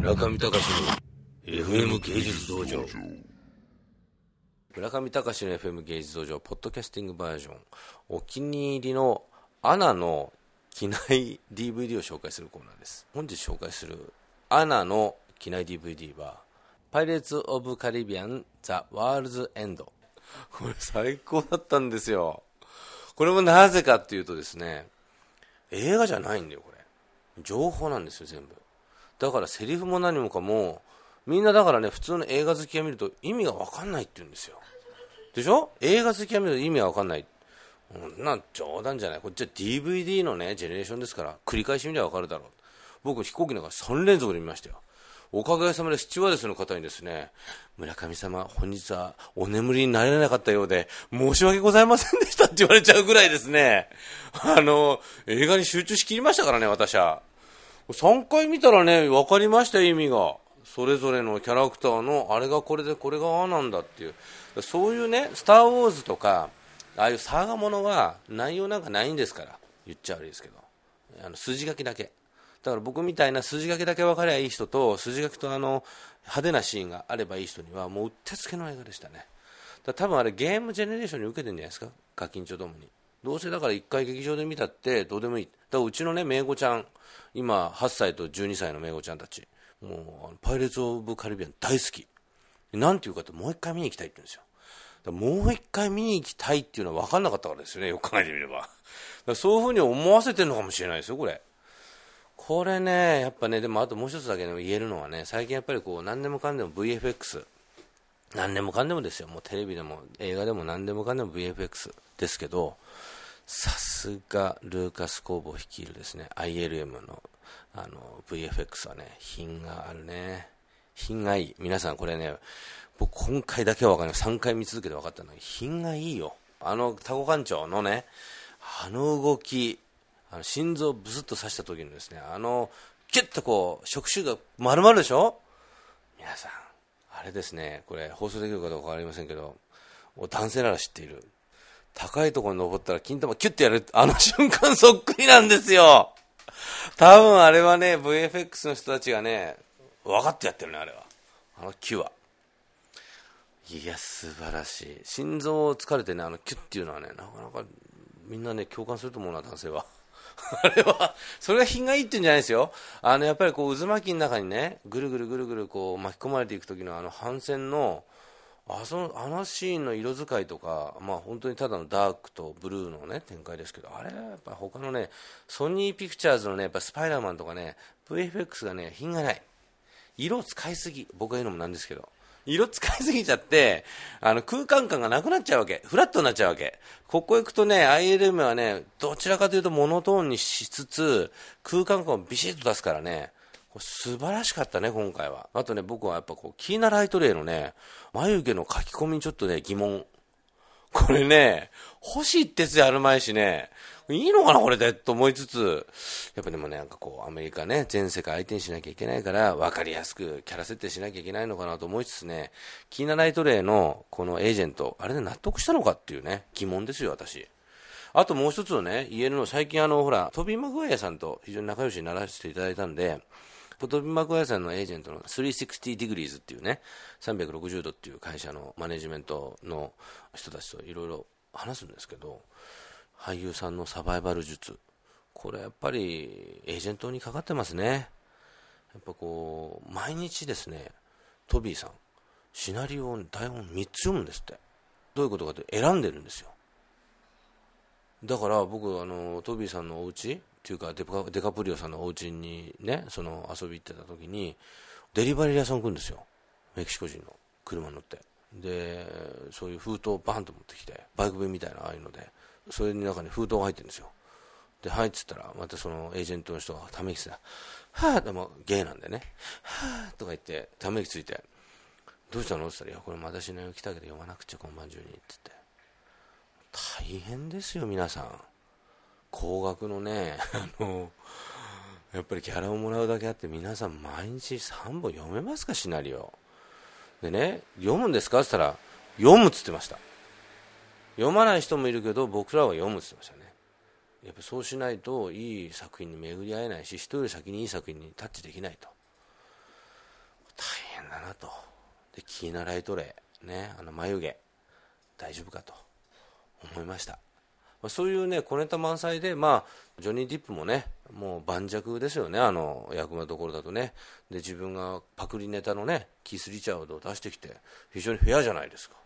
村上隆の FM 芸術道場。村上隆の FM 芸術道場ポッドキャスティングバージョン。お気に入りのアナの機内 DVD を紹介するコーナーです。本日紹介するアナの機内 DVD はパイレーツ・オブ・カリビアン・ザ・ワールズ・エンドこれ最高だったんですよ。これもなぜかっていうとですね映画じゃないんだよこれ。情報なんですよ全部。だからセリフも何もかもみんなだからね普通の映画好きが見ると意味が分かんないって言うんですよ。でしょ？映画好きが見ると意味が分かんない。うんな冗談じゃない。こっちは DVD のねジェネレーションですから繰り返し見れば分かるだろう。僕飛行機なんか3連続で見ましたよ。おかげさまでスチュワーデスの方にですね、村上様、本日はお眠りになれなかったようで、申し訳ございませんでしたって言われちゃうぐらいですね、あの、映画に集中しきりましたからね、私は。3回見たらね、分かりました意味が。それぞれのキャラクターの、あれがこれで、これがああなんだっていう。そういうね、スター・ウォーズとか、ああいうサーガものは内容なんかないんですから。言っちゃ悪いですけど。あの、筋書きだけ。だから僕みたいな筋書きだけ分かりゃいい人と筋書きとあの派手なシーンがあればいい人にはもううってつけの映画でしたねだ多分あれゲームジェネレーションに受けてるんじゃないですか？課金帳ともにどうせだから1回劇場で見たってどうでもいいだからうちのねめいごちゃん今8歳と12歳のめいごちゃんたちもうパイレーツ・オブ・カリビアン大好きなんていうかともう1回見に行きたいって言うんですよもう一回見に行きたいっていうのは分かんなかったからですよね、よく考えてみれば。そういうふうに思わせてるのかもしれないですよ、これ。これね、やっぱね、でもあともう一つだけでも言えるのはね、最近やっぱりこう、何でもかんでも VFX、何でもかんでもですよ、もうテレビでも映画でも何でもかんでも VFX ですけど、さすがルーカス工房率いるですね、ILM のあの VFX はね、品があるね。品がいい。皆さんこれね、僕今回だけは分かんない。3回見続けて分かったのに、品がいいよ。あのタコ館長のね、あの動き、あの心臓をブスッと刺した時のですね、あの、キュッとこう、触手が丸々でしょ？皆さん、あれですね、これ放送できるかどうか分かりませんけど、男性なら知っている。高いところに登ったら金玉キュッてやる、あの瞬間そっくりなんですよ多分あれはね、VFX の人たちがね、分かってやってるね、あれは。あのキュア。いや、素晴らしい。心臓疲れてね、あのキュッっていうのはね、なかなかみんなね、共感すると思うな、男性は。あれは、それが品がいいって言うんじゃないですよ。あの、やっぱりこう、渦巻きの中にね、ぐるぐるぐるぐるこう巻き込まれていく時のあの反戦の、あそのあのシーンの色使いとか、まあ、本当にただのダークとブルーの、ね、展開ですけど、あれやっぱ他のね、ソニーピクチャーズのね、やっぱスパイダーマンとかね、VFX がね、品がない。色を使いすぎ。僕が言うのもなんですけど。色使いすぎちゃって、あの空間感がなくなっちゃうわけ。フラットになっちゃうわけ。ここ行くとね、ILM はね、どちらかというとモノトーンにしつつ、空間感をビシッと出すからね、素晴らしかったね、今回は。あとね、僕はやっぱこう、キーナライトレイのね、眉毛の書き込みにちょっとね、疑問。これね、星一徹であるまいしね、いいのかな、これで、と思いつつ、やっぱでもね、なんかこう、アメリカね、全世界相手にしなきゃいけないから、分かりやすくキャラ設定しなきゃいけないのかなと思いつつね、キーナ・ライトレイのこのエージェント、あれで納得したのかっていうね、疑問ですよ、私。あともう一つのね、言えるの、最近あの、ほら、トビー・マグワイアさんと非常に仲良しにならせていただいたんで、トビー・マグワイアさんのエージェントの360 Degrees っていうね、360度っていう会社のマネジメントの人たちといろいろ話すんですけど、俳優さんのサバイバル術。これやっぱりエージェントにかかってますね。やっぱこう毎日ですねトビーさんシナリオ台本3つ読むんですって。どういうことかって選んでるんですよ。だから僕あのトビーさんのお家っていうかデカデカプリオさんのお家にねその遊び行ってた時にデリバリー屋さん行くんですよ。メキシコ人の車乗って。でそういう封筒をバンと持ってきてバイク便みたいなああいうので。それの中に封筒が入ってるんですよ。で入ってたらまたそのエージェントの人がため息ついたはあでもゲイなんでね。はあとか言ってため息ついてどうしたの？って言ったらいやこれ私の来たけど読まなくちゃ今晩中に。って言って。大変ですよ皆さん。高額のね あのやっぱりキャラをもらうだけあって皆さん毎日3本読めますかシナリオ。でね読むんですか？って言ったら読むっつってました。読まない人もいるけど僕らは読むって言ってましたね。やっぱそうしないといい作品に巡り合えないし人より先にいい作品にタッチできないと。大変だなと。でキーナライトレイ、ね、あの眉毛。大丈夫かと。思いました。まあ、そういうね小ネタ満載で、まあ、ジョニー・ディップもねもう盤石ですよね、あの役のところだとね。で自分がパクリネタのねキース・リチャードを出してきて非常にフェアじゃないですか。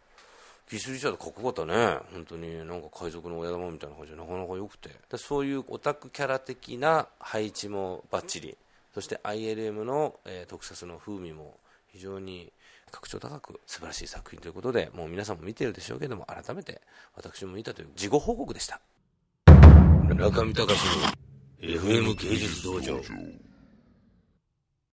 キス・リチャードかっこよかったね、本当に。なんか海賊の親玉みたいな感じで。なかなか良くて、そういうオタクキャラ的な配置もばっちり、そして ILM の、えー、特撮の風味も非常に格調高く素晴らしい作品ということでもう皆さんも見てるでしょうけども改めて私も見たという事後報告でした。中見隆の FM 芸術道場。